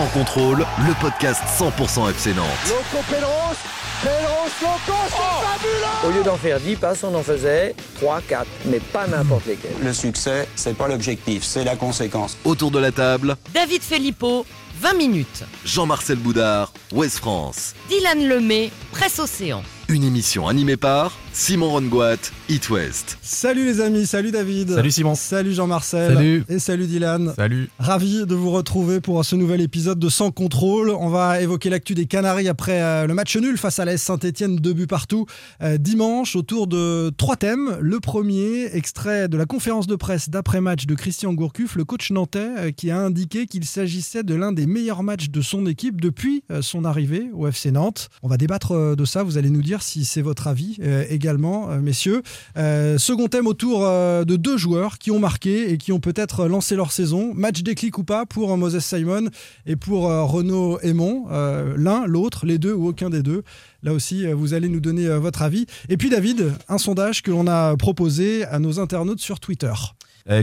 Sans contrôle, le podcast 100% FC Nantes. Loco Pélos, Pélos, Loco, c'est fabuleux Au lieu d'en faire 10 passes, on en faisait 3, 4, mais pas n'importe lesquels. Le succès, c'est pas l'objectif, c'est la conséquence. Autour de la table, David Filippo, 20 minutes. Jean-Marcel Boudard, Ouest France. Dylan Lemay, Presse Océan. Une émission animée par Simon Rongoat, It West. Salut les amis, salut David. Salut Simon. Salut Jean-Marcel. Salut. Et salut Dylan. Salut. Ravi de vous retrouver pour ce nouvel épisode de Sans contrôle. On va évoquer l'actu des Canaries après euh, le match nul face à la S Saint-Etienne, deux buts partout, euh, dimanche, autour de trois thèmes. Le premier, extrait de la conférence de presse d'après-match de Christian Gourcuff, le coach nantais, euh, qui a indiqué qu'il s'agissait de l'un des meilleurs matchs de son équipe depuis son arrivée au FC Nantes. On va débattre de ça, vous allez nous dire si c'est votre avis également, euh, messieurs. Euh, second thème autour euh, de deux joueurs qui ont marqué et qui ont peut-être lancé leur saison. Match déclic ou pas pour Moses Simon et pour Renaud Aymon. L'un, l'autre, les deux ou aucun des deux. Là aussi, vous allez nous donner votre avis. Et puis David, un sondage que l'on a proposé à nos internautes sur Twitter.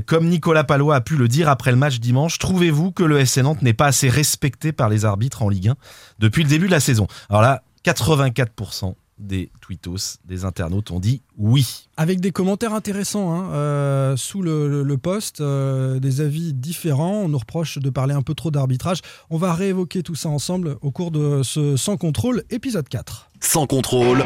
Comme Nicolas Palois a pu le dire après le match dimanche, trouvez-vous que le SC Nantes n'est pas assez respecté par les arbitres en Ligue 1 depuis le début de la saison? Alors là, 84% des tweetos, des internautes ont dit oui. Avec des commentaires intéressants hein, euh, sous le, le- le post, euh, des avis différents. On nous reproche de parler un peu trop d'arbitrage. On va réévoquer tout ça ensemble au cours de ce Sans contrôle, épisode 4. Sans contrôle,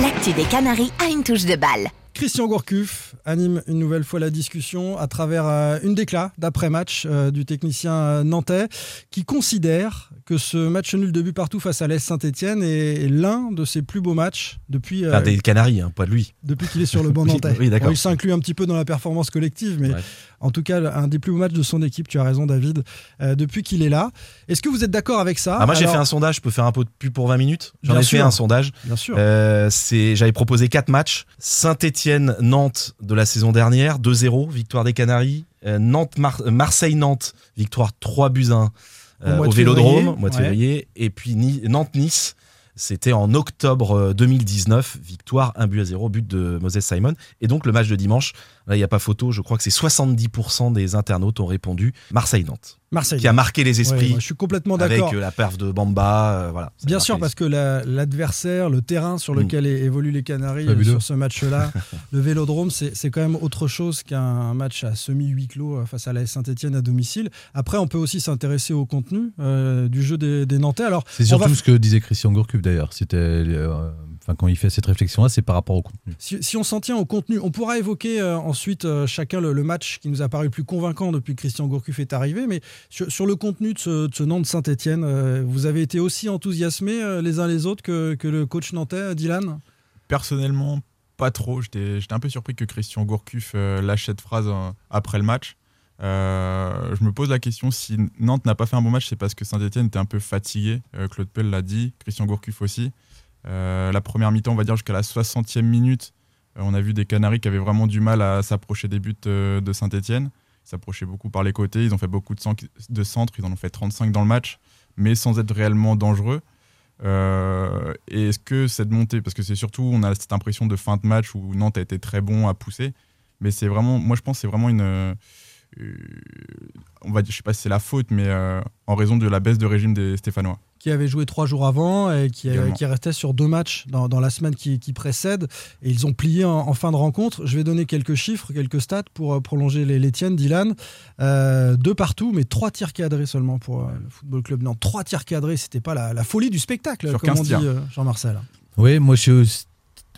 L'actu des Canaries a une touche de balle. Christian Gourcuff anime une nouvelle fois la discussion à travers euh, une déclat d'après-match du technicien nantais qui considère que ce match nul de but partout face à l'Est Saint-Etienne est l'un de ses plus beaux matchs depuis, euh, Enfin, des Canaries, hein, pas de lui. depuis qu'il est sur le banc Oui, nantais. oui, d'accord. Bon, il s'inclut un petit peu dans la performance collective, mais Ouais. en tout cas, un des plus beaux matchs de son équipe, tu as raison David, euh, depuis qu'il est là. Est-ce que vous êtes d'accord avec ça Ah, moi j'ai fait un sondage, je peux faire un peu de pub pour 20 minutes J'en ai fait un sondage. Bien sûr. Euh, j'avais proposé quatre matchs. Saint-Étienne-Nantes de la saison dernière, 2-0, victoire des Canaries. Euh, Nantes Mar- euh, Marseille-Nantes, victoire 3 buts 1 Au Vélodrome, mois de février. Et puis Ni- Nantes-Nice, c'était en octobre euh, 2019, victoire 1 but à 0, but de Moses Simon. Et donc le match de dimanche, là il n'y a pas photo, je crois que c'est 70% des internautes ont répondu Marseille-Nantes, Marseille. qui a marqué les Ouais, esprits je suis complètement avec d'accord. euh, la perf de Bamba. euh, voilà, Bien sûr, parce que la- l'adversaire, le terrain sur Mm. lequel é- évoluent les Canaries euh, Fabuleux. sur ce match-là, le Vélodrome, c'est c'est quand même autre chose qu'un match à semi-huis clos face à la Saint-Etienne à domicile. Après, on peut aussi s'intéresser au contenu euh, du jeu des, des Nantais. Alors, C'est surtout va- ce que disait Christian Gourcuff d'ailleurs. C'était, euh, enfin, quand il fait cette réflexion-là, c'est par rapport au contenu. Si, si on s'en tient au contenu, on pourra évoquer euh, ensuite euh, chacun le, le match qui nous a paru le plus convaincant depuis que Christian Gourcuff est arrivé. Mais sur, sur le contenu de ce, de ce Nantes-Saint-Etienne, euh, vous avez été aussi enthousiasmés euh, les uns les autres que, que le coach nantais, Dylan? Personnellement, pas trop. J'étais j'étais un peu surpris que Christian Gourcuff euh, lâche cette phrase euh, après le match. Euh, je me pose la question si Nantes n'a pas fait un bon match, c'est parce que Saint-Etienne était un peu fatigué. Euh, Claude Pell l'a dit, Christian Gourcuff aussi. Euh, la première mi-temps, on va dire jusqu'à la 60e minute, euh, on a vu des Canaries qui avaient vraiment du mal à s'approcher des buts euh, de Saint-Etienne. Ils s'approchaient beaucoup par les côtés, ils ont fait beaucoup de, cen- de centres, ils en ont fait 35 dans le match, mais sans être réellement dangereux. Et est-ce que cette montée, parce que c'est surtout, on a cette impression de fin de match où Nantes a été très bon à pousser, mais c'est vraiment, moi je pense c'est vraiment une, euh, on va dire, je sais pas si c'est la faute, mais en raison de la baisse de régime des Stéphanois. Qui avait joué trois jours avant et qui, qui restait sur deux matchs dans, dans la semaine qui, qui précède. Et ils ont plié en, en fin de rencontre. Je vais donner quelques chiffres, quelques stats pour euh, prolonger les, les tiennes, Dylan. Euh, deux partout, mais trois tirs cadrés seulement pour euh, le Football Club Nantes. Trois tirs cadrés, c'était pas la, la folie du spectacle, Sur comme 15 on dit euh, Jean-Marcel. Oui, moi je suis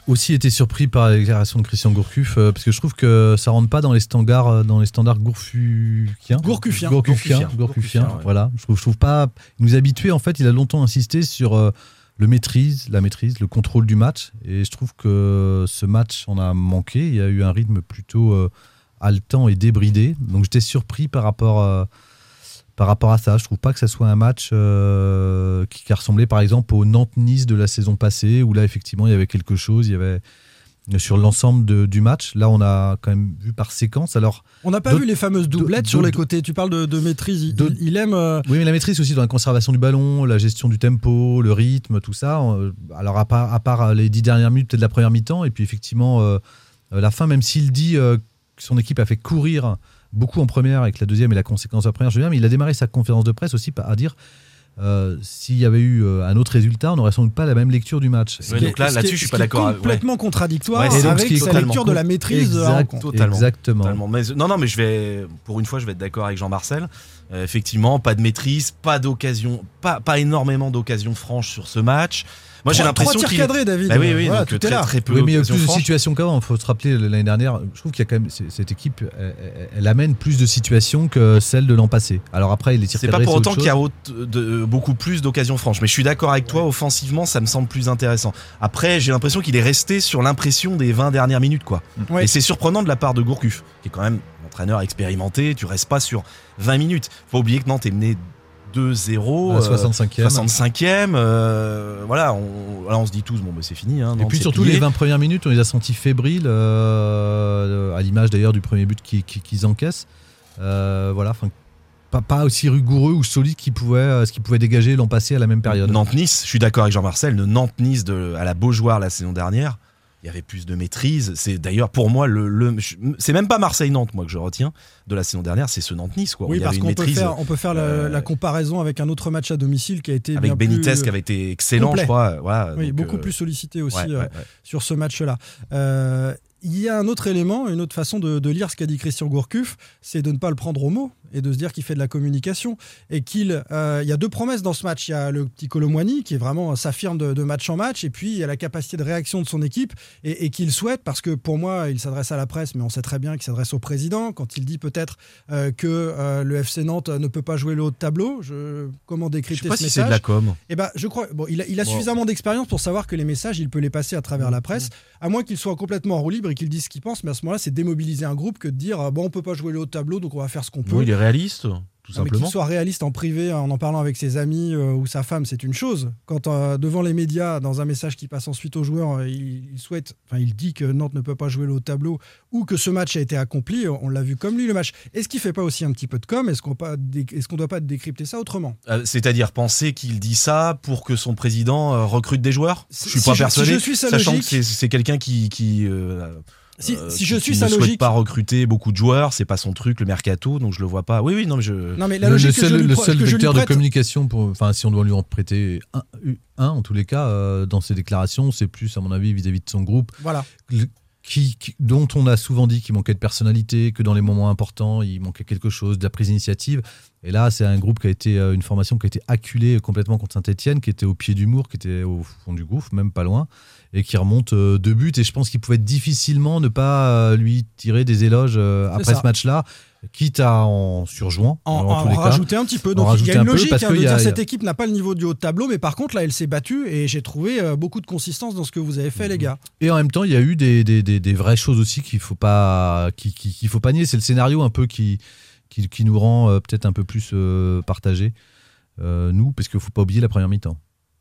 aussi- été surpris par la déclaration de Christian Gourcuff euh, parce que je trouve que ça rentre pas dans les standards euh, dans les standards gourfukiens. Gourcuffiens. Gourcuffiens, Gourcuffiens, ouais. voilà. Je trouve, je trouve pas. Il nous a habitués en fait. Il a longtemps insisté sur euh, le maîtrise, la maîtrise, le contrôle du match. Et je trouve que ce match en a manqué. Il y a eu un rythme plutôt euh, haletant et débridé. Donc j'étais surpris par rapport euh, par rapport à ça. Je trouve pas que ça soit un match euh, qui, qui a ressemblé par exemple au Nantes-Nice de la saison passée, où là effectivement il y avait quelque chose, il y avait sur l'ensemble de- du match. Là, on a quand même vu par séquence. Alors, On n'a pas vu les fameuses doublettes sur les côtés. Tu parles de, de maîtrise. Il, aime. euh, oui, mais la maîtrise aussi dans la conservation du ballon, la gestion du tempo, le rythme, tout ça. Euh, Alors, à part, à part les dix dernières minutes, peut-être la première mi-temps, et puis effectivement, euh, la fin, même s'il dit euh, que son équipe a fait courir beaucoup en première avec la deuxième et la conséquence de la première, je veux bien, mais il a démarré sa conférence de presse aussi à dire euh, s'il y avait eu euh, un autre résultat, on n'aurait sans doute pas la même lecture du match. Ouais, donc là, là-dessus, je suis ce pas d'accord. Complètement contradictoire Ouais, c'est donc avec sa lecture de la maîtrise de Exact. Totalement. Exactement. Totalement. Mais, non, non, mais je vais, pour une fois, je vais être d'accord avec Jean-Marcel. Euh, effectivement, pas de maîtrise, pas d'occasion, pas, pas énormément d'occasions franches sur ce match. Moi, j'ai l'impression trois qu'il. tirs cadrés, David. Bah oui, oui, Voilà, donc tout est très, là. très peu Oui, mais il y a plus de situations qu'avant. Il faut se rappeler l'année dernière. Je trouve qu'il y a quand même cette équipe, elle, amène plus de situations que celle de l'an passé. Alors après, les tirs C'est pas pour autant qu'il y a chose. autre- de- beaucoup plus d'occasions franches. Mais je suis d'accord avec toi, offensivement, ça me semble plus intéressant. Après, j'ai l'impression qu'il est resté sur l'impression des 20 dernières minutes, quoi. Ouais. Et c'est surprenant de la part de Gourcuff, qui est quand même un entraîneur expérimenté. Tu restes pas sur 20 minutes. Faut oublier que Nantes est mené 2-0. À euh, 65e. 65e. euh, voilà, on, là, on se dit tous, bon, bah, c'est fini. hein, Et puis surtout plié. les 20 premières minutes, on les a sentis fébriles, euh, à l'image d'ailleurs du premier but qu'ils qui, qu'ils encaissent. Euh, voilà, enfin, pas, pas aussi rigoureux ou solide qu'ils pouvaient, euh, ce qu'ils pouvaient dégager l'an passé à la même période. Nantes-Nice, je suis d'accord avec Jean-Marcel, le Nantes-Nice à la Beaujoire la saison dernière, il y avait plus de maîtrise. C'est d'ailleurs pour moi, le, le- c'est même pas Marseille-Nantes moi que je retiens de la saison dernière, c'est ce Nantes-Nice. Quoi, Oui, parce qu'on peut faire, on peut faire la, euh, la comparaison avec un autre match à domicile qui a été avec bien plus, Benitez qui avait été excellent, complet. je crois. Voilà, oui, beaucoup euh, plus sollicité aussi ouais, euh, ouais, sur ce match-là. Il y a un autre élément, une autre façon de, de lire ce qu'a dit Christian Gourcuff, c'est de ne pas le prendre au mot et de se dire qu'il fait de la communication et qu'il euh, y a deux promesses dans ce match. Il y a le petit Colomwani qui est vraiment s'affirme de, de match en match et puis il y a la capacité de réaction de son équipe et, et qu'il souhaite parce que pour moi il s'adresse à la presse mais on sait très bien qu'il s'adresse au président quand il dit peut-être euh, que euh, le FC Nantes ne peut pas jouer le haut de tableau. Je, comment Je décrypter sais pas ce si c'est message de la com. eh ben, je crois. Bon, il a, il a Bon. suffisamment d'expérience pour savoir que les messages, il peut les passer à travers la presse, à moins qu'il soit complètement en roue libre et qu'il dise ce qu'il pense. Mais à ce moment-là, c'est démobiliser un groupe que de dire euh, bon, on peut pas jouer le haut de tableau, donc on va faire ce qu'on peut. Oui, il est réaliste, tout Non, mais simplement. qu'il soit réaliste en privé, en en parlant avec ses amis euh, ou sa femme, c'est une chose. Quand euh, devant les médias, dans un message qui passe ensuite aux joueurs, euh, il, souhaite, enfin, il dit que Nantes ne peut pas jouer le haut tableau ou que ce match a été accompli. On l'a vu comme lui le match. Est-ce qu'il fait pas aussi un petit peu de com? Est-ce qu'on dé- est-ce qu'on doit pas décrypter ça autrement? Euh, C'est-à-dire penser qu'il dit ça pour que son président euh, recrute des joueurs? Je Si- suis si pas je- si persuadé, je suis sa sachant logique- que c'est- quelqu'un qui, qui Si, euh, si je suis ne sa souhaite logique, pas recruter beaucoup de joueurs, c'est pas son truc, le mercato, donc je le vois pas. Oui, oui, non, mais je. non mais la le, le logique que je seul, le seul que je lui vecteur de communication, pour, enfin, si on doit lui en prêter un, un, en tous les cas, euh, dans ses déclarations, c'est plus, à mon avis, vis-à-vis de son groupe, Voilà. Qui, qui- dont on a souvent dit qu'il manquait de personnalité, que dans les moments importants, il manquait quelque chose, de la prise d'initiative. Et là, c'est un groupe qui a été, euh, une formation qui a été acculée complètement contre Saint-Etienne, qui était au pied du mur, qui était au fond du gouffre, même pas loin, et qui remonte euh, deux buts. Et je pense qu'il pouvait difficilement ne pas euh, lui tirer des éloges après ça. ce match-là, quitte à en surjouant. En, en cas. rajouter un petit peu. Donc il y a une peu, logique parce hein, que de il y a- dire il y a- cette équipe n'a pas le niveau du haut de tableau, mais par contre là elle s'est battue et j'ai trouvé euh, beaucoup de consistance dans ce que vous avez fait les gars. Et en même temps, il y a eu des, des, des, des vraies choses aussi qu'il faut pas qui, qui- qu'il faut pas nier. C'est le scénario un peu qui, qui, qui nous rend euh, peut-être un peu plus euh, partagés, nous, parce qu'il faut pas oublier la première mi-temps.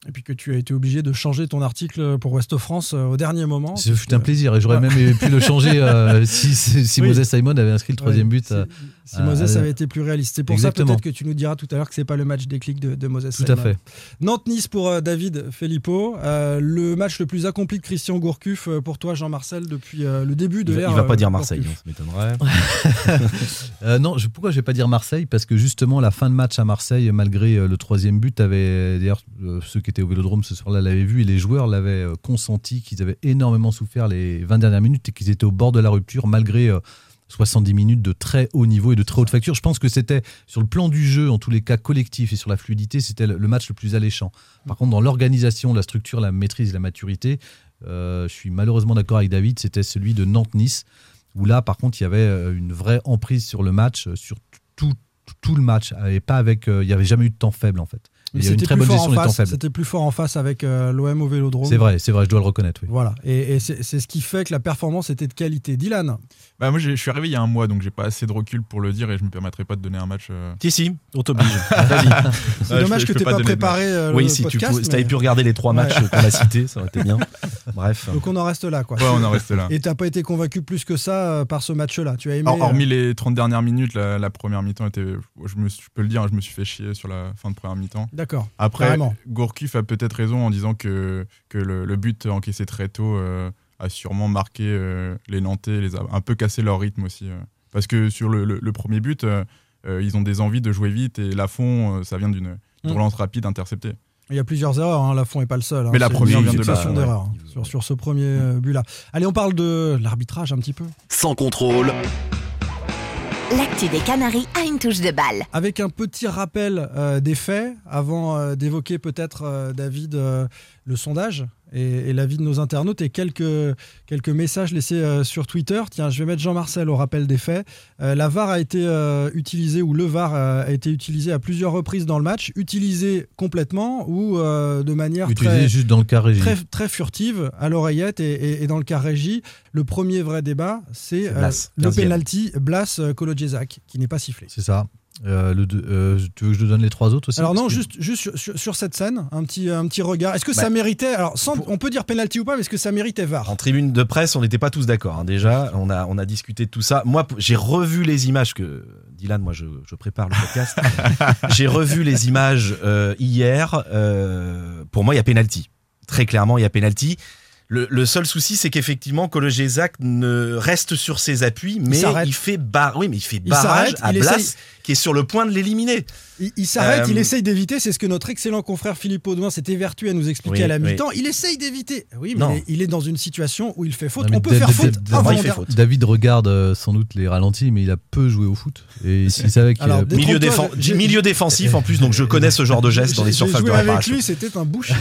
Et puis que tu as été obligé de changer ton article pour Ouest France euh, au dernier moment. Ce parce fut un plaisir et j'aurais Ouais. même pu le changer euh, si, si, si Oui. Moses Simon avait inscrit le troisième Ouais, but. Si- euh, Moses avait été plus réaliste. C'est pour exactement. ça peut-être que tu nous diras tout à l'heure que c'est pas le match déclic de, de Moses. Tout à fait. Nantes-Nice pour euh, David Filippo. Euh, le match le plus accompli de Christian Gourcuff euh, pour toi, Jean-Marcel, depuis le début de l'ère. il va pas dire Marseille, Gourcuff. hein, ça m'étonnerait. Non, je, pourquoi je vais pas dire Marseille? Parce que justement, la fin de match à Marseille, malgré le troisième but, avait d'ailleurs ceux qui étaient au Vélodrome ce soir-là l'avaient vu et les joueurs l'avaient consenti qu'ils avaient énormément souffert les 20 dernières minutes et qu'ils étaient au bord de la rupture malgré 70 minutes de très haut niveau et de très haute facture. Je pense que c'était sur le plan du jeu, en tous les cas collectif et sur la fluidité, c'était le match le plus alléchant. Par contre, dans l'organisation, la structure, la maîtrise, la maturité, euh, je suis malheureusement d'accord avec David, c'était celui de Nantes-Nice où là, par contre, il y avait euh, une vraie emprise sur le match, euh, sur tout, le match, et pas avec, il n'y avait jamais eu de temps faible en fait. Mais Il y a eu une c'était très plus bonne fort gestion en des temps face. faibles. C'était plus fort en face avec euh, l'OM au Vélodrome. C'est vrai, c'est vrai, je dois le reconnaître. Oui. Voilà, et, et c'est c'est ce qui fait que la performance était de qualité. Dylan, Bah, moi, je suis arrivé il y a un mois, donc j'ai pas assez de recul pour le dire et je me permettrai pas de donner un match. euh, Si, si, on t'oblige. C'est Ouais, dommage que tu pas, pas préparé euh, Oui, le si tu podcast. pou- si t'avais mais- pu regarder les trois matchs qu'on a cités, ça aurait été bien. Bref. Donc on en reste là, quoi. Ouais, on en reste là. Et t'as pas été convaincu plus que ça euh, par ce match-là? Tu as aimé. Hor- hormis les 30 dernières minutes, la, première mi-temps était. Je peux le dire, je me suis fait chier sur la fin de première mi-temps. D'accord. Après, Carrément. Gourcuff a peut-être raison en disant que, que le, le but encaissé très tôt euh, a sûrement marqué euh, les Nantais, les a un peu cassé leur rythme aussi. euh. Parce que sur le, le- le premier but, ils ont des envies de jouer vite et Lafont, euh, ça vient d'une d'une Mm. relance rapide interceptée. Il y a plusieurs erreurs, hein. Lafont n'est pas le seul. hein. Mais la première une vient de ouais. hein, sur, sur ce premier but-là. Allez, on parle de l'arbitrage un petit peu. Sans contrôle. L'actu des Canaries a une touche de balle. Avec un petit rappel euh, des faits, avant euh, d'évoquer peut-être, euh, David, le sondage et, et l'avis de nos internautes et quelques, quelques messages laissés euh, sur Twitter. Tiens, je vais mettre Jean-Marcel au rappel des faits. Euh, la VAR a été euh, utilisée, ou le VAR a été utilisé à plusieurs reprises dans le match, utilisé complètement ou de manière très, juste dans le cas régie. très, très furtive à l'oreillette et, et- et dans le cas régie. Le premier vrai débat, c'est le 15e. penalty Blas Kolodziejczak, qui n'est pas sifflé. C'est ça. Euh, le deux- euh, tu veux que je te donne les trois autres aussi? Alors non, que- juste, juste sur, sur- sur cette scène, un petit, un petit regard. Est-ce que ça méritait Alors, sans- on peut dire penalty ou pas, mais est-ce que ça méritait VAR? En tribune de presse, on n'était pas tous d'accord. hein. Déjà, on a, on a discuté de tout ça. Moi, j'ai revu les images que Dylan, moi, je, je prépare le podcast. j'ai revu les images euh, hier. Euh, pour moi, il y a penalty. Très clairement, il y a penalty. Le, le seul souci, c'est qu'effectivement, Kolodziejczak ne reste sur ses appuis, mais il, fait bar, oui, mais il fait barrage à Blas, essaye- qui est sur le point de l'éliminer. Il, il s'arrête, Euh, il essaye d'éviter. C'est ce que notre excellent confrère Philippe Audouin s'est évertué à nous expliquer Oui, à la oui. mi-temps. Il essaye d'éviter. Oui, mais Non. il est, il est dans une situation où il fait faute. Non, on peut David- faire faute David- avant. David regarde euh, sans doute les ralentis, mais il a peu joué au foot. Et il savait qu'il Alors, a- Des Milieu, défen- milieu défensif en plus, donc je connais ce genre de geste dans les J'ai- surfaces de joué avec réparation. lui, c'était un bouche. Et,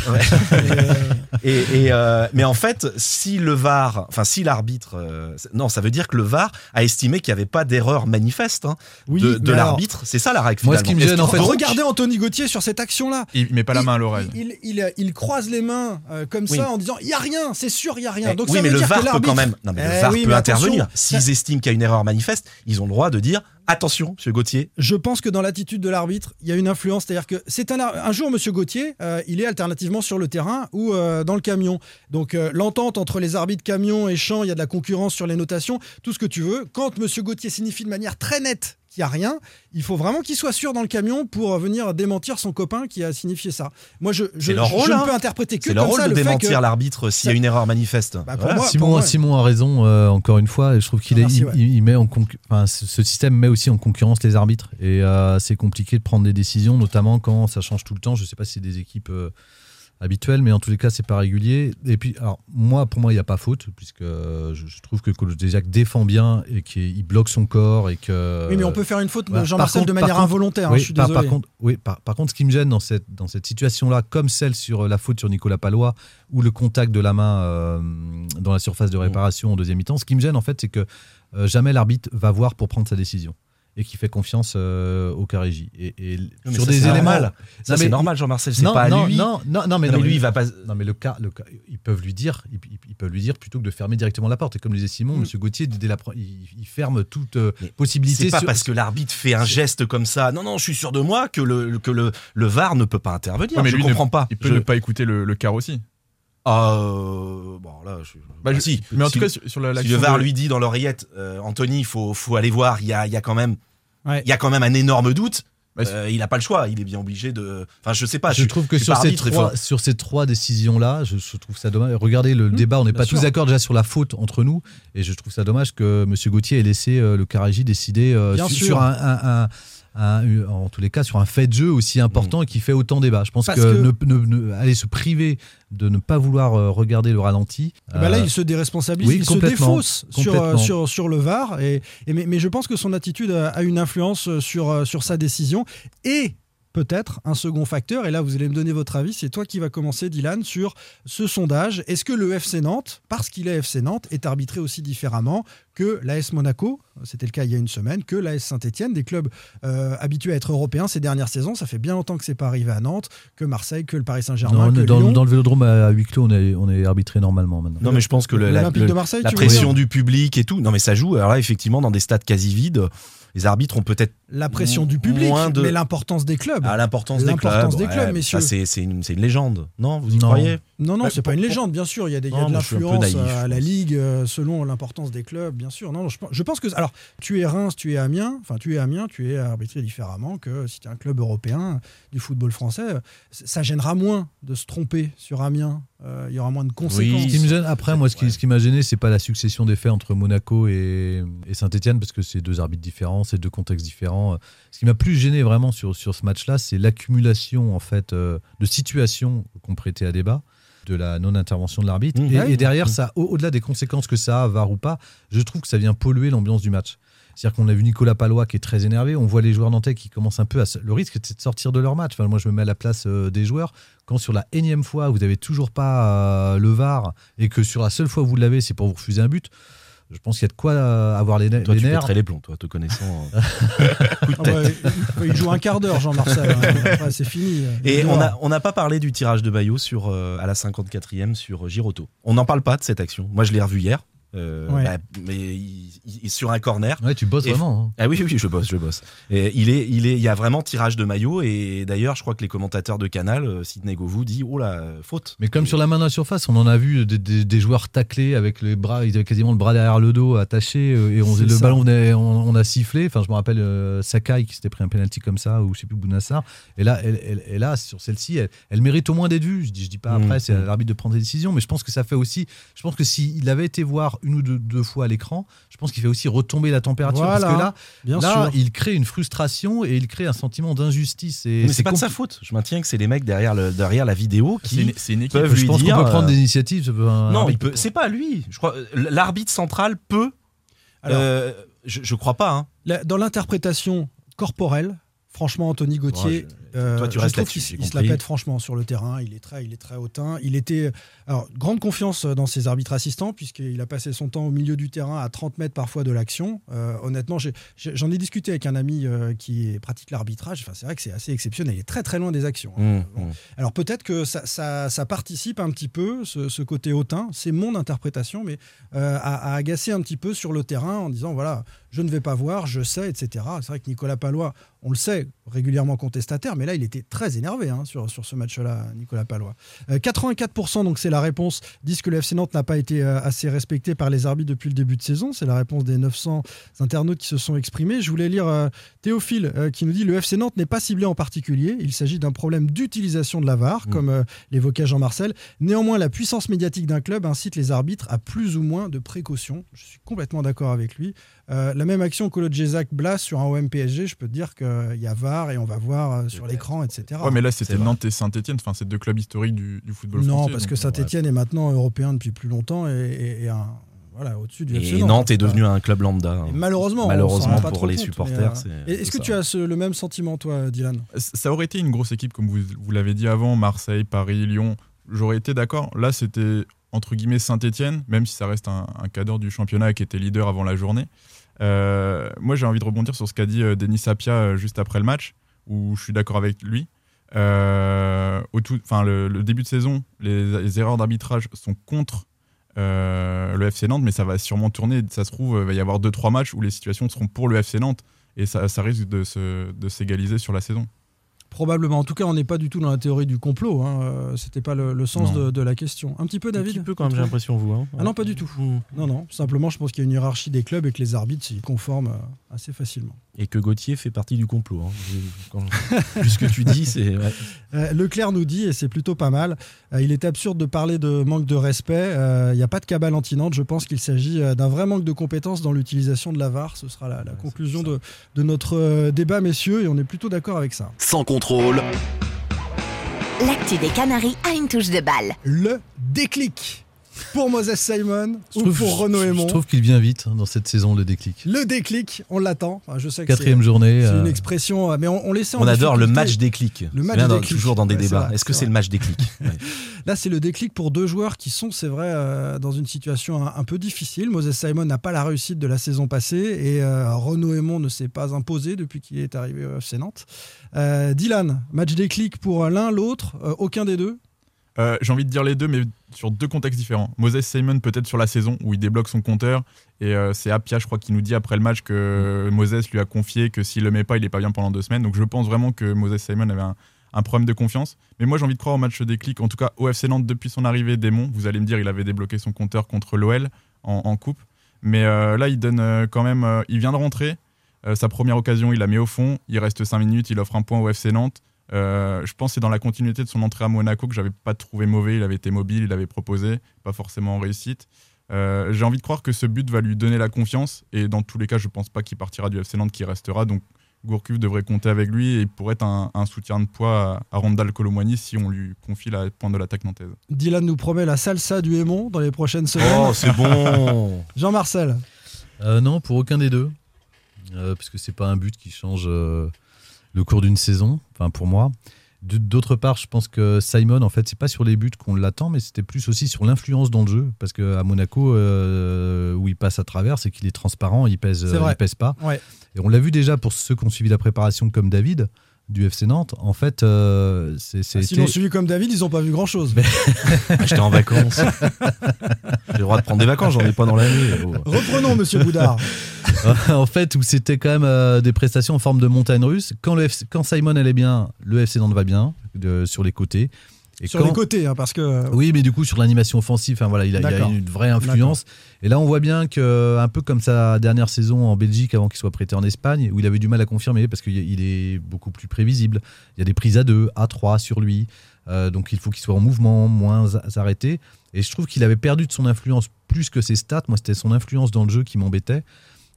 euh, Et, et, euh, mais en fait, si le VAR, enfin si l'arbitre, euh, non, ça veut dire que le VAR a estimé qu'il n'y avait pas d'erreur manifeste hein, oui, de, l'arbitre. C'est ça la règle. Moi, ce qui me gêne, en fait, Donc, Regardez Anthony Gauthier sur cette action-là. Il met pas la Il- main à l'oreille. Il, il- il- il croise les mains euh, comme Oui. ça en disant il y a rien, c'est sûr, il y a rien. Donc oui, ça mais veut le dire VAR que peut l'arbitre- quand même. Non, mais Eh le VAR oui, peut intervenir. ça- S'ils estiment qu'il y a une erreur manifeste, ils ont le droit de dire attention, Monsieur Gauthier. Je pense que dans l'attitude de l'arbitre, il y a une influence. C'est-à-dire que c'est un, jour, Monsieur Gauthier, euh, il est alternativement sur le terrain ou euh, dans le camion. Donc euh, l'entente entre les arbitres camion et champ, il y a de la concurrence sur les notations, tout ce que tu veux. Quand Monsieur Gauthier signifie de manière très nette qu'il n'y a rien, il faut vraiment qu'il soit sûr dans le camion pour euh, venir démentir son copain qui a signifié ça. Moi, je, je, C'est leur je- rôle, je hein. ne peux interpréter que C'est leur comme rôle ça de le fait démentir que- l'arbitre s'il y a une erreur manifeste. Bah, pour Voilà. moi- Simon, moi, Simon a raison, euh, encore une fois, et je trouve qu'il est, Merci, il, ouais. il- il met en concu- enfin, ce, ce système met aussi en concurrence les arbitres. Et euh, c'est compliqué de prendre des décisions, notamment quand ça change tout le temps. Je ne sais pas si c'est des équipes euh, habituelles, mais en tous les cas, c'est pas régulier. Et puis, alors, moi, pour moi, il n'y a pas faute, puisque euh, je, je trouve que Kolodziejczak défend bien et qu'il bloque son corps. Et que, Oui, mais on peut faire une faute, voilà. Jean-Marcel, de manière contre- involontaire. hein, je suis par, désolé. par contre, oui, par, par contre, ce qui me gêne dans cette, dans cette situation-là, comme celle sur euh, la faute sur Nicolas Palois ou le contact de la main euh, dans la surface de réparation en deuxième mi-temps, ce qui me gêne en fait, c'est que euh, jamais l'arbitre va voir pour prendre sa décision et qui fait confiance euh, au Carégie. Et, et Mais sur ça, des éléments. normal. Ça, Non, c'est mais- normal, Jean-Marcel. C'est non, pas à non, lui. non, non, non, mais, Non, mais non, lui, il va pas. non, mais le cas, le cas- ils peuvent lui dire, ils, ils- ils peuvent lui dire plutôt que de fermer directement la porte. Et comme le disait Simon, Mm. Monsieur Gauthier, dès la pre- il, il ferme toute euh, Mais possibilité. C'est pas sur- parce que l'arbitre fait un geste comme ça. Non, non, je suis sûr de moi que le, que le, le VAR ne peut pas intervenir. Mais je lui ne- comprends pas. Il peut Je- ne pas écouter le, le quart aussi. Ah, euh, bon, là, je... Bah, Ah, je- si. Mais en Si tout le- cas, sur, sur la Si le VAR de- lui dit dans l'oreillette, euh, Anthony, il faut, faut aller voir, il y a, il y a quand même, Ouais. il y a quand même un énorme doute. Bah, Euh, il n'a pas le choix, il est bien obligé de. Enfin, je sais pas. je trouve que sur ces, trois, sur ces trois décisions-là, je, je trouve ça dommage. Regardez le débat, on n'est pas sûr. tous d'accord déjà sur la faute entre nous, et je trouve ça dommage que M. Gauthier ait laissé euh, le Caragie décider euh, sur, sûr. sur un, un- un- un- en tous les cas, sur un fait de jeu aussi important et qui fait autant débat. Je pense Parce que, que- Ne, ne- ne- aller se priver de ne pas vouloir euh, regarder le ralenti. Eh ben là, euh, il se déresponsabilise, oui, il se défausse sur, euh, sur, sur le VAR. Et, et mais, mais je pense que son attitude a, a une influence sur, sur sa décision. Et peut-être un second facteur, et là vous allez me donner votre avis, c'est toi qui vas commencer Dylan sur ce sondage. Est-ce que le FC Nantes, parce qu'il est FC Nantes, est arbitré aussi différemment que l'AS Monaco, c'était le cas il y a une semaine, que l'AS Saint-Etienne, des clubs euh, habitués à être européens ces dernières saisons, ça fait bien longtemps que c'est pas arrivé à Nantes, que Marseille, que le Paris Saint-Germain, non, que dans, Lyon. dans le vélodrome à huis clos, on est, on est arbitré normalement maintenant. Non, mais je pense que le- la, L'Olympique le- de Marseille, la tu veux pression du public et tout, non, mais ça joue. Alors là, effectivement, dans des stades quasi vides, les arbitres ont peut-être la pression du public, moins de- mais l'importance des clubs. à l'importance des clubs. L'importance des Ouais, clubs, messieurs. Une, c'est une légende. Non, vous y Non. croyez? Non, non, Ouais, c'est pas une légende, bien sûr. Il y a, des, il y a Non, de l'influence à la. Ligue euh, selon l'importance des clubs, bien sûr. Non, non, je, pense- je pense que. Alors, tu es Reims, tu es Amiens. Enfin, tu es Amiens, tu es arbitré différemment que si tu es un club européen du football français. Ça gênera moins de se tromper sur Amiens. Euh, Il y aura moins de conséquences. Ce qui me gêne, après, moi, ce qui, m'a gêné, c'est pas la succession des faits entre Monaco et, et Saint-Etienne, parce que c'est deux arbitres différents, c'est deux contextes différents. Ce qui m'a plus gêné vraiment sur, sur ce match-là, c'est l'accumulation en fait euh, de situations qu'on prêtait à débat de la non-intervention de l'arbitre. Mmh. Et, derrière, ça, au- au-delà des conséquences que ça a, VAR ou pas, je trouve que ça vient polluer l'ambiance du match. C'est-à-dire qu'on a vu Nicolas Palois qui est très énervé, on voit les joueurs nantais qui commencent un peu à... se- Le risque, c'est de sortir de leur match. Enfin, moi, je me mets à la place euh, des joueurs. Quand sur la énième fois, vous n'avez toujours pas euh, le VAR et que sur la seule fois où vous l'avez, c'est pour vous refuser un but, je pense qu'il y a de quoi euh, avoir les, Toi, les tu nerfs. les plombs, toi, te connaissant. euh. Coup de Ah bah, il, il joue un quart d'heure, Jean-Marcel. hein. C'est fini. Et Il on n'a on pas parlé du tirage de maillot sur, euh, à la 54e sur Giroto. On n'en parle pas de cette action. Moi, je l'ai revu hier. Euh, Ouais. bah, mais il, il est sur un corner. Ouais, tu bosses Et- vraiment. hein. Ah oui, oui, oui, je bosse, je bosse. Et il est, il est, il y a vraiment tirage de maillot. Et d'ailleurs, je crois que les commentateurs de Canal, euh, Sidney Govou, dit oh là, faute. Mais comme sur la main de la surface, on en a vu des, des- des joueurs taclés avec les bras, ils avaient quasiment le bras derrière le dos attaché euh, et on, le ça. ballon on, on a sifflé. Enfin, je me rappelle euh, Sakai qui s'était pris un penalty comme ça ou je sais plus Bounassar. Et là, elle, elle- et là sur celle-ci, elle, elle mérite au moins d'être vue. Je dis, je dis pas Mmh, après, c'est mmh. à l'arbitre de prendre des décisions, mais je pense que ça fait aussi. Je pense que s'il avait été voir une ou deux, deux fois à l'écran, je pense qu'il fait aussi retomber la température parce que là, Bien là, sûr. il crée une frustration et il crée un sentiment d'injustice. Et Mais c'est pas de sa faute. Je maintiens que c'est les mecs derrière, le, derrière la vidéo une, qui c'est une équipe. peuvent Je lui pense qu'on peut prendre euh, des initiatives. ça peut- un Non, C'est pas lui. Je crois. L'arbitre central peut. Alors, euh, je, je crois pas. Hein. la- dans l'interprétation corporelle, franchement, Anthony Gauthier. Ouais, je- Euh, Toi, tu restes là-dessus, j'ai il se la pète franchement sur le terrain. Il est très, il est très hautain. Il était, alors, grande confiance dans ses arbitres assistants puisqu'il a passé son temps au milieu du terrain à 30 mètres parfois de l'action. Euh, honnêtement, j'en ai, discuté avec un ami euh, qui pratique l'arbitrage. Enfin, c'est vrai que c'est assez exceptionnel. Il est très très loin des actions. hein. Bon. hum. Alors peut-être que ça, ça- ça participe un petit peu, ce, ce côté hautain, c'est mon interprétation, mais à, à agacer un petit peu sur le terrain en disant voilà, je ne vais pas voir, je sais, etc. C'est vrai que Nicolas Palois, on le sait, régulièrement contestataire, mais là il était très énervé hein, sur, sur ce match-là, Nicolas Palois. Euh, 84%, donc c'est la réponse, disent que le FC Nantes n'a pas été euh, assez respecté par les arbitres depuis le début de saison. C'est la réponse des 900 internautes qui se sont exprimés. Je voulais lire euh, Théophile euh, qui nous dit le FC Nantes n'est pas ciblé en particulier. Il s'agit d'un problème d'utilisation de la VAR, Mm. comme l'évoquait Jean-Marcel. Néanmoins, la puissance médiatique d'un club incite les arbitres à plus ou moins de précautions. Je suis complètement d'accord avec lui. Euh, la même action que le Jézac Blas sur un OM PSG, je peux te dire qu'il y a VAR et on va voir euh, sur l'écran, etc. Ouais, mais là, c'était. Nantes et Saint-Etienne. Enfin, c'est deux clubs historiques du, du football non, français. parce donc, que euh, Saint-Etienne est maintenant européen depuis plus longtemps et, et- et un- voilà, au-dessus du FC Et Nantes est devenu un club lambda. hein. Et malheureusement, Malheureusement pas pour trop les compte, supporters, euh, Est-ce que ça. tu as ce- le même sentiment, toi, Dylan? Ça aurait été une grosse équipe, comme vous, vous l'avez dit avant, Marseille, Paris, Lyon. J'aurais été d'accord. Là, c'était entre guillemets Saint-Etienne, même si ça reste un, un cadre du championnat qui était leader avant la journée. Euh, moi, j'ai envie de rebondir sur ce qu'a dit euh, Denis Sapia euh, juste après le match, où je suis d'accord avec lui. Au tout, le, le début de saison, les, erreurs d'arbitrage sont contre le FC Nantes, mais ça va sûrement tourner. Ça se trouve, il va y avoir 2-3 matchs où les situations seront pour le FC Nantes et ça, risque de s'égaliser sur la saison. Probablement. En tout cas, on n'est pas du tout dans la théorie du complot. Hein. Euh, C'était pas le, le sens de, de la question. Un petit peu, Un David petit peu quand même, j'ai l'impression, vous. hein. Ah non, pas du tout. Non, non. Simplement, je pense qu'il y a une hiérarchie des clubs et que les arbitres s'y conforment euh, assez facilement. Et que Gauthier fait partie du complot. hein. Vu ce que tu dis, c'est. ouais. Euh, Leclerc nous dit, et c'est plutôt pas mal, euh, il est absurde de parler de manque de respect. Euh, Il n'y a pas de cabale anti-Nantes. Je pense qu'il s'agit euh, d'un vrai manque de compétences dans l'utilisation de la VAR. Ce sera la, la conclusion de, de notre euh, débat, messieurs, et on est plutôt d'accord avec ça. Sans contrôle. L'actu des Canaries a une touche de balle. Le déclic pour Moses Simon Je ou trouve, pour Renaud je- je Aymon. trouve qu'il vient vite hein, dans cette saison, le déclic. Le déclic, on l'attend. Enfin, je sais que Quatrième journée. C'est euh, une expression, euh, mais on, on laissait On adore le match déclic. Le match déclic. Toujours dans des Ouais, débats. Est-ce que c'est le match déclic Ouais. Là, c'est le déclic pour deux joueurs qui sont, c'est vrai, euh, dans une situation un, un peu difficile. Moses Simon n'a pas la réussite de la saison passée et euh, Renaud Aymon ne s'est pas imposé depuis qu'il est arrivé au FC Nantes. Euh, Dylan, match déclic pour l'un, l'autre, euh, aucun des deux. Euh, J'ai envie de dire les deux, mais sur deux contextes différents. Moses Simon, peut-être sur la saison, où il débloque son compteur. Et euh, c'est Apia, je crois, qui nous dit après le match que Moses lui a confié que s'il le met pas, il est pas bien pendant deux semaines. Donc je pense vraiment que Moses Simon avait un, problème de confiance. Mais moi, j'ai envie de croire au match déclic. En tout cas, au FC Nantes, depuis son arrivée, Démon, vous allez me dire, il avait débloqué son compteur contre l'OL en, coupe. Mais euh, là, il donne quand même. il vient de rentrer. Sa première occasion, il la met au fond. Il reste 5 minutes. Il offre un point au FC Nantes. Euh, je pense que c'est dans la continuité de son entrée à Monaco que j'avais pas trouvé mauvais. Il avait été mobile, il avait proposé, pas forcément en réussite. Euh, J'ai envie de croire que ce but va lui donner la confiance. Et dans tous les cas, je pense pas qu'il partira du FC Nantes, qu'il restera. Donc Gourcuff devrait compter avec lui et pourrait être un, un soutien de poids à, à Randall Colomwani si on lui confie la pointe de l'attaque nantaise. Dylan nous promet la salsa du Hémon dans les prochaines semaines. Oh, c'est bon Jean-Marcel. Euh, non, pour aucun des deux. Euh, parce que c'est pas un but qui change euh, le cours d'une saison, enfin pour moi. D'autre part, je pense que Simon, en fait, c'est pas sur les buts qu'on l'attend, mais c'était plus aussi sur l'influence dans le jeu. Parce qu'à Monaco, euh, où il passe à travers, c'est qu'il est transparent, il pèse, vrai. il pèse pas. Ouais. Et on l'a vu déjà pour ceux qui ont suivi la préparation comme David du FC Nantes. En fait, euh, c'est c'est S'ils l'ont suivi comme David, ils n'ont pas vu grand-chose. Ah, J'étais en vacances. J'ai le droit de prendre des vacances, j'en ai pas dans l'année. Oh. Reprenons, monsieur Boudard. en fait, où c'était quand même euh, des prestations en forme de montagne russe. Quand, le FC quand Simon allait bien, le FC Nantes va bien, sur les côtés. Et Sur quand- les côtés, hein, parce que. Oui, mais du coup, sur l'animation offensive, voilà, il, a, il a une vraie influence. Et là, on voit bien que, un peu comme sa dernière saison en Belgique avant qu'il soit prêté en Espagne, où il avait du mal à confirmer parce qu'il il est beaucoup plus prévisible. Il y a des prises à 2, à 3 sur lui. Euh, donc il faut qu'il soit en mouvement, moins arrêté. Et je trouve qu'il avait perdu de son influence plus que ses stats. Moi, c'était son influence dans le jeu qui m'embêtait.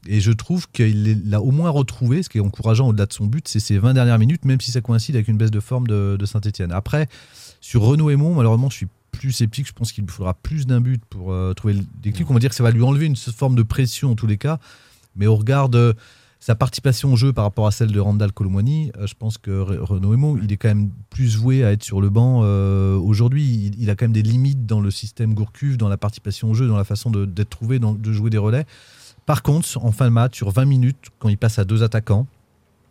Et je trouve qu'il l'a au moins retrouvé, ce qui est encourageant au-delà de son but, c'est ses 20 dernières minutes, même si ça coïncide avec une baisse de forme de, Saint-Etienne. Après, sur Renaud Aymon, malheureusement, je suis plus sceptique. Je pense qu'il faudra plus d'un but pour euh, trouver le déclic. On va dire que ça va lui enlever une forme de pression en tous les cas. Mais au regard de sa participation au jeu par rapport à celle de Randall Colomwani, euh, je pense que Re- Renaud Aymon, il est quand même plus voué à être sur le banc euh, aujourd'hui. Il, il a quand même des limites dans le système Gourcuff, dans la participation au jeu, dans la façon d'être trouvé, dans- de jouer des relais. Par contre, en fin de match, sur 20 minutes, quand il passe à deux attaquants,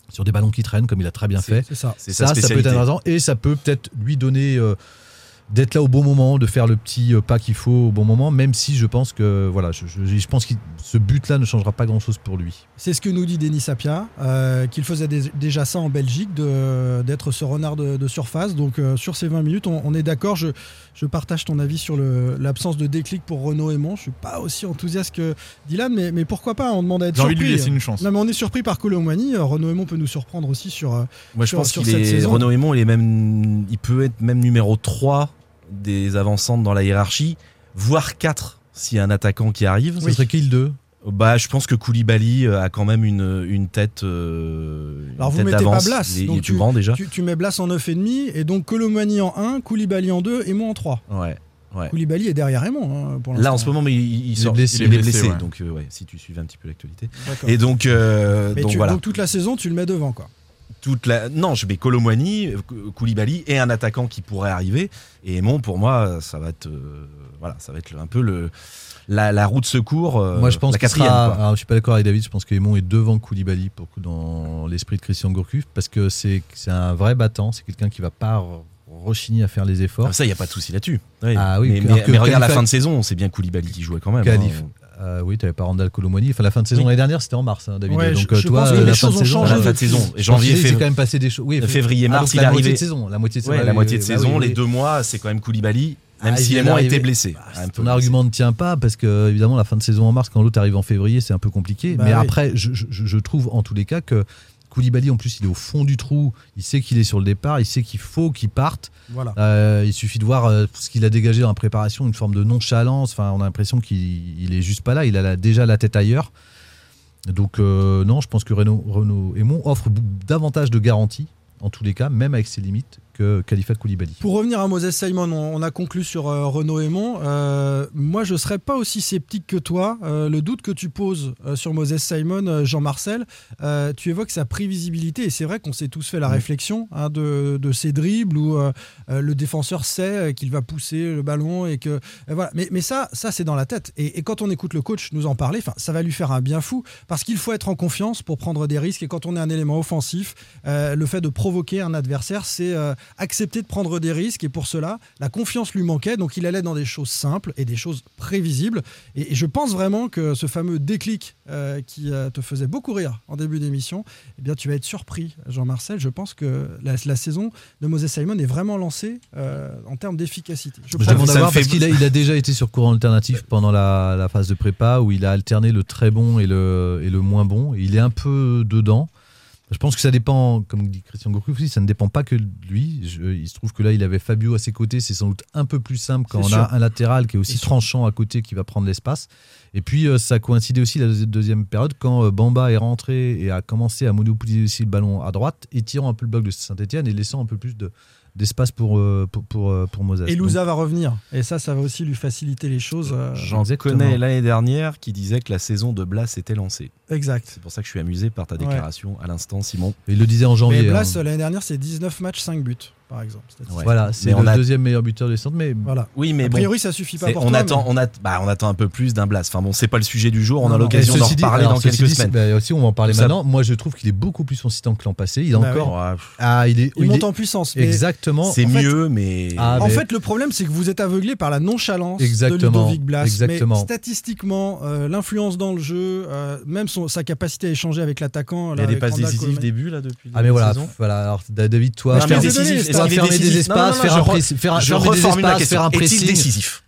sur des ballons qui traînent, comme il a très bien fait, ça. Peut être intéressant et ça peut peut-être lui donner euh, d'être là au bon moment, de faire le petit euh, pas qu'il faut au bon moment, même si je pense que voilà, je, je- je pense que ce but-là ne changera pas grand-chose pour lui. C'est ce que nous dit Denis Sapia, euh, qu'il faisait dé- déjà ça en Belgique, de- d'être ce renard de, de surface. Donc euh, sur ces 20 minutes, on, on est d'accord. Je, je partage ton avis sur l'absence de déclic pour Renaud Aymon. Je suis pas aussi enthousiaste que Dylan, mais, mais pourquoi pas On demande à être J'ai envie surpris. de lui laisser une chance. Non, mais on est surpris par Colomani. Euh, Renaud Aymon peut nous surprendre aussi sur. euh, Moi, je sur- pense sur qu'il cette est. saison. Renaud Aymon, il est même. Il peut être même numéro 3 des avancantes dans la hiérarchie, voire 4 s'il y a un attaquant qui arrive. Ce serait qui le 2 Bah, je pense que Koulibaly euh, a quand même une, une tête. euh, une Alors vous tête mettez pas. Blas. Il il donc est plus grand déjà. Tu, tu mets Blas en 9,5 et donc Colomani en 1, Koulibaly en 2 et moi en 3. Ouais. ouais. Koulibaly est derrière Aymon hein, pour l'instant. Là, en ce moment, mais il, il est sort, blessé. il est blessé, ouais. donc euh, ouais, si tu suivais un petit peu l'actualité. Et donc, euh, Mais donc tu- voilà. donc toute la saison, tu le mets devant quoi. toute la non je mets Colomwani Koulibaly et un attaquant qui pourrait arriver et Aymon pour moi ça va être euh, voilà ça va être le- un peu le la, la roue de secours euh, Moi, je pense la quatrième sera. alors, je suis pas d'accord avec David. Je pense que Aymon est devant Koulibaly pour dans l'esprit de Christian Gourcuff parce que c'est c'est un vrai battant. C'est quelqu'un qui va pas re- rechigner à faire les efforts. Ah, ça il y a pas de souci là-dessus. Ah oui, mais, alors mais- que mais regarde la fin de saison c'est bien Koulibaly qui jouait quand même Calif. hein. Euh, oui, tu n'avais pas Randall Colomwani. Enfin, la fin de saison Oui. l'année dernière, c'était en mars, hein, David. Ouais, Donc, je- euh, je toi, que euh, les la choses fin de ont saison, changé la là, fin de saison je janvier février quand même passé des choses. Oui, février Ah, mars il est la moitié arrivé de saison. La moitié de saison. Ouais, ah la moitié de bah saison oui, les oui. deux mois c'est quand même Koulibaly même Ah, si vient a été blessé Ah, Un peu Ton blessé. argument ne tient pas parce que évidemment la fin de saison en mars quand l'autre arrive en février c'est un peu compliqué. Bah mais oui. après je, je- je trouve en tous les cas que Koulibaly en plus il est au fond du trou, il sait qu'il est sur le départ, il sait qu'il faut qu'il parte. Voilà. Euh, il suffit de voir euh, ce qu'il a dégagé en préparation, une forme de nonchalance. Enfin, on a l'impression qu'il il est juste pas là. Il a la- déjà la tête ailleurs. Donc euh, non, je pense que Renault, Renault Aymon offre davantage de garanties en tous les cas, même avec ses limites, que Khalifa Koulibaly. Pour revenir à Moses Simon, on, a conclu sur euh, Renaud Aymon. Euh, moi, je serais pas aussi sceptique que toi. Euh, le doute que tu poses euh, sur Moses Simon, Jean-Marcel, tu évoques sa prévisibilité. Et c'est vrai qu'on s'est tous fait la réflexion hein, de, de ses dribbles où le défenseur sait qu'il va pousser le ballon et que voilà. Mais, mais ça, ça c'est dans la tête. Et, et quand on écoute le coach nous en parler, ça va lui faire un bien fou parce qu'il faut être en confiance pour prendre des risques. Et quand on est un élément offensif, le fait de provoquer un adversaire, c'est accepter de prendre des risques et pour cela, la confiance lui manquait. Donc il allait dans des choses simples et des choses prévisibles. Et, et je pense vraiment que ce fameux déclic euh, qui euh, te faisait beaucoup rire en début d'émission, eh bien tu vas être surpris, Jean-Marcel. Je pense que la, la saison de Moses Simon est vraiment lancée euh, en termes d'efficacité. Je Je pense- demande ça à me voir fait- parce qu'il a, il a déjà été sur courant alternatif pendant la, la phase de prépa où il a alterné le très bon et le, et le moins bon. Il est un peu dedans. Je pense que ça dépend, comme dit Christian Gourcuff aussi, ça ne dépend pas que de lui. Je- il se trouve que là, il avait Fabio à ses côtés. C'est sans doute un peu plus simple quand on a un latéral qui est aussi sûr. tranchant à côté qui va prendre l'espace. Et puis, euh, ça a coïncidé aussi la deuxi- deuxième période quand euh, Bamba est rentré et a commencé à monopoliser aussi le ballon à droite, étirant un peu le bloc de Saint-Etienne et laissant un peu plus de- d'espace pour, euh, pour, pour, euh, pour Moses. Et Donc, Louza va revenir. Et ça, ça va aussi lui faciliter les choses. euh, J'en connais l'année dernière qui disait que la saison de Blas était lancée. exact. C'est pour ça que je suis amusé par ta Ouais. déclaration à l'instant, Simon. Il le disait en janvier. Mais Blas, hein. l'année dernière, c'est 19 matchs, 5 buts, par exemple. Ouais. Voilà, c'est le a- deuxième meilleur buteur des centres. Mais Voilà. Oui, mais a bon. priori, ça suffit pas pour on, toi, attend, mais- on, a- bah, on attend un peu plus d'un Blas. Enfin bon, c'est pas le sujet du jour. On Non, a l'occasion d'en reparler alors, dans quelques dit, semaines. bah, aussi, on va en parler Ça- maintenant. Moi, je trouve qu'il est beaucoup plus consistant que l'an passé. Il a Bah encore. Ouais, Ah, il est. Il il monte est- en puissance. mais Exactement. c'est mieux, mais. Ah, En fait, le problème, c'est que vous êtes aveuglé par la nonchalance de Exactement, Ludovic Blas. exactement. Mais statistiquement, euh, l'influence dans le jeu, euh, même son- sa capacité à échanger avec l'attaquant. il y a des passes décisives début là depuis. Ah mais voilà, voilà. David, toi, Est fermer des décisif Non, non, espaces, non, faire un re- press- faire un Est-il pressing. décisif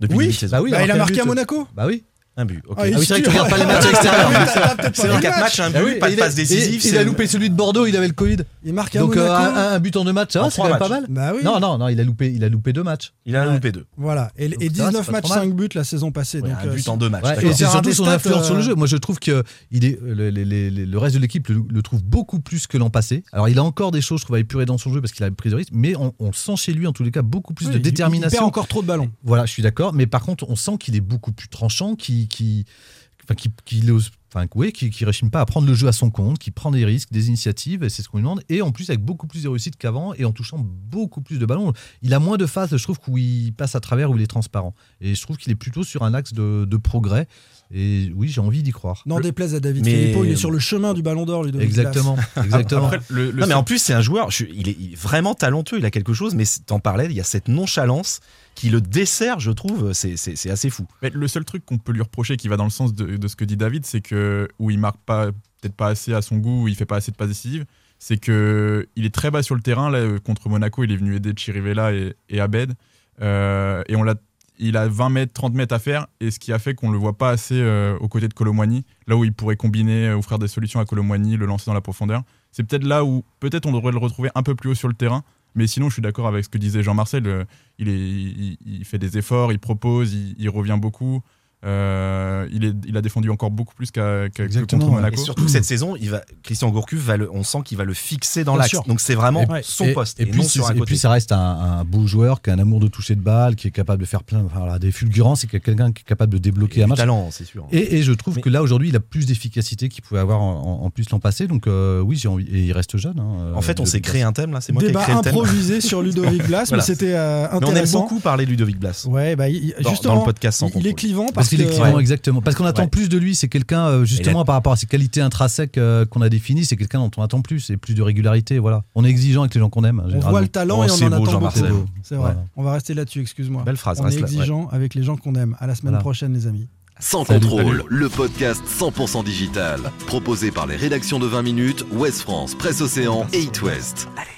depuis Oui. Bah oui, Bah, il a marqué à Monaco. Bah oui. Un but. ok. Ah, il Ah oui, c'est vrai que tu regardes pas les matchs extérieurs. Ah, C'est le 4 match. matchs, un Ah but, oui, pas de il a- passe décisive. Il, a loupé celui de Bordeaux, il avait le Covid. Il marque à Donc euh, un, un but en deux matchs, ça En va, c'est quand même pas mal. Bah oui. Non, non, non, il a loupé, il a loupé deux matchs. Il a Ouais. loupé deux. Voilà. Et, Donc et ça va, 19 c'est pas matchs, trop mal. 5 buts la saison passée. Ouais, donc, un euh, but en deux matchs. Ouais, et c'est surtout son influence sur le euh, jeu. Moi, je trouve que il est, le, reste de l'équipe le, trouve beaucoup plus que l'an passé. Alors, il a encore des choses, je trouve, à épurer dans son jeu parce qu'il a pris de risques, mais on, sent chez lui, en tous les cas, beaucoup plus de il- Il perd détermination. encore trop de ballons. Voilà, je suis d'accord. Mais par contre, on sent qu'il est beaucoup plus tranchant, qui, qui, enfin, qui, ose- enfin, qui, qui réchine pas à prendre le jeu à son compte, qui prend des risques, des initiatives, et c'est ce qu'on lui demande. Et en plus, avec beaucoup plus de réussite qu'avant, et en touchant beaucoup plus de ballons. Il a moins de phases, je trouve, où il passe à travers, où il est transparent. Et je trouve qu'il est plutôt sur un axe de, de progrès. Et oui, j'ai envie d'y croire. N'en déplaise à David Mais- Filippo, il est sur le chemin du ballon d'or, Ludovic Exactement, exactement. Après, le, le Non, mais en plus, c'est un joueur. je il, est, il est vraiment talentueux. Il a quelque chose, mais c'est- t'en parlais. Il y a cette nonchalance qui le dessert, je trouve. C'est- assez fou. Mais le seul truc qu'on peut lui reprocher qui va dans le sens de, de ce que dit David, c'est que où il marque pas peut-être pas assez à son goût, où il fait pas assez de passes décisives, c'est que il est très bas sur le terrain. Là, euh, contre Monaco, il est venu aider Chirivella et, et Abed, Euh, et on l'a, il a 20 mètres, 30 mètres à faire, et ce qui a fait qu'on le voit pas assez euh, aux côtés de Colomwani, là où il pourrait combiner, euh, offrir des solutions à Colomwani, le lancer dans la profondeur. C'est peut-être là où peut-être on devrait le retrouver un peu plus haut sur le terrain. Mais sinon, je suis d'accord avec ce que disait Jean-Marcel. euh, il, fait des efforts, il propose, il revient beaucoup. Euh, il, est, il a défendu encore beaucoup plus qu'à, qu'à- que Exactement, contre. Et Monaco. surtout que cette saison, il va, Christian Gourcuff, va le, on sent qu'il va le fixer dans Bien l'axe. sûr. Donc c'est vraiment Et- son et, poste. Et, Et, puis, non sur un et côté. puis ça reste un, un beau joueur qui a un amour de toucher de balle, qui est capable de faire plein, enfin, voilà, des fulgurances et qui est quelqu'un qui est capable de débloquer Et un du match. talent, c'est sûr. Et, et je trouve Mais- que là aujourd'hui il a plus d'efficacité qu'il pouvait avoir en, en- en plus l'an passé. Donc euh, oui, j'ai envie. Et il reste jeune. hein, en fait, on euh, s'est créé un thème là. C'est moi qui ai Débat créé le thème. improvisé sur Ludovic Blas, Voilà. mais c'était euh, Mais on aime intéressant. beaucoup parler de Ludovic Blas. Ouais, bah, justement, dans le podcast sans il, est clivant parce, Ouais. exactement. Parce qu'on attend Ouais. plus de lui. C'est quelqu'un, euh, justement, par rapport à ses qualités intrinsèques euh, qu'on a définies, c'est quelqu'un dont on attend plus et plus de régularité. Voilà. On est exigeant avec les gens qu'on aime. on généralement. voit le talent Oh, et on c'est en beau, attend beaucoup. C'est vrai. Voilà. On va rester là-dessus, excuse-moi. Belle phrase, On reste est là, exigeant avec les gens qu'on aime. À la semaine Voilà. prochaine, les amis. Sans Salut, contrôle, salut. le podcast 100% digital. Proposé par les rédactions de 20 minutes, Ouest France, Presse Océan et It West. Allez.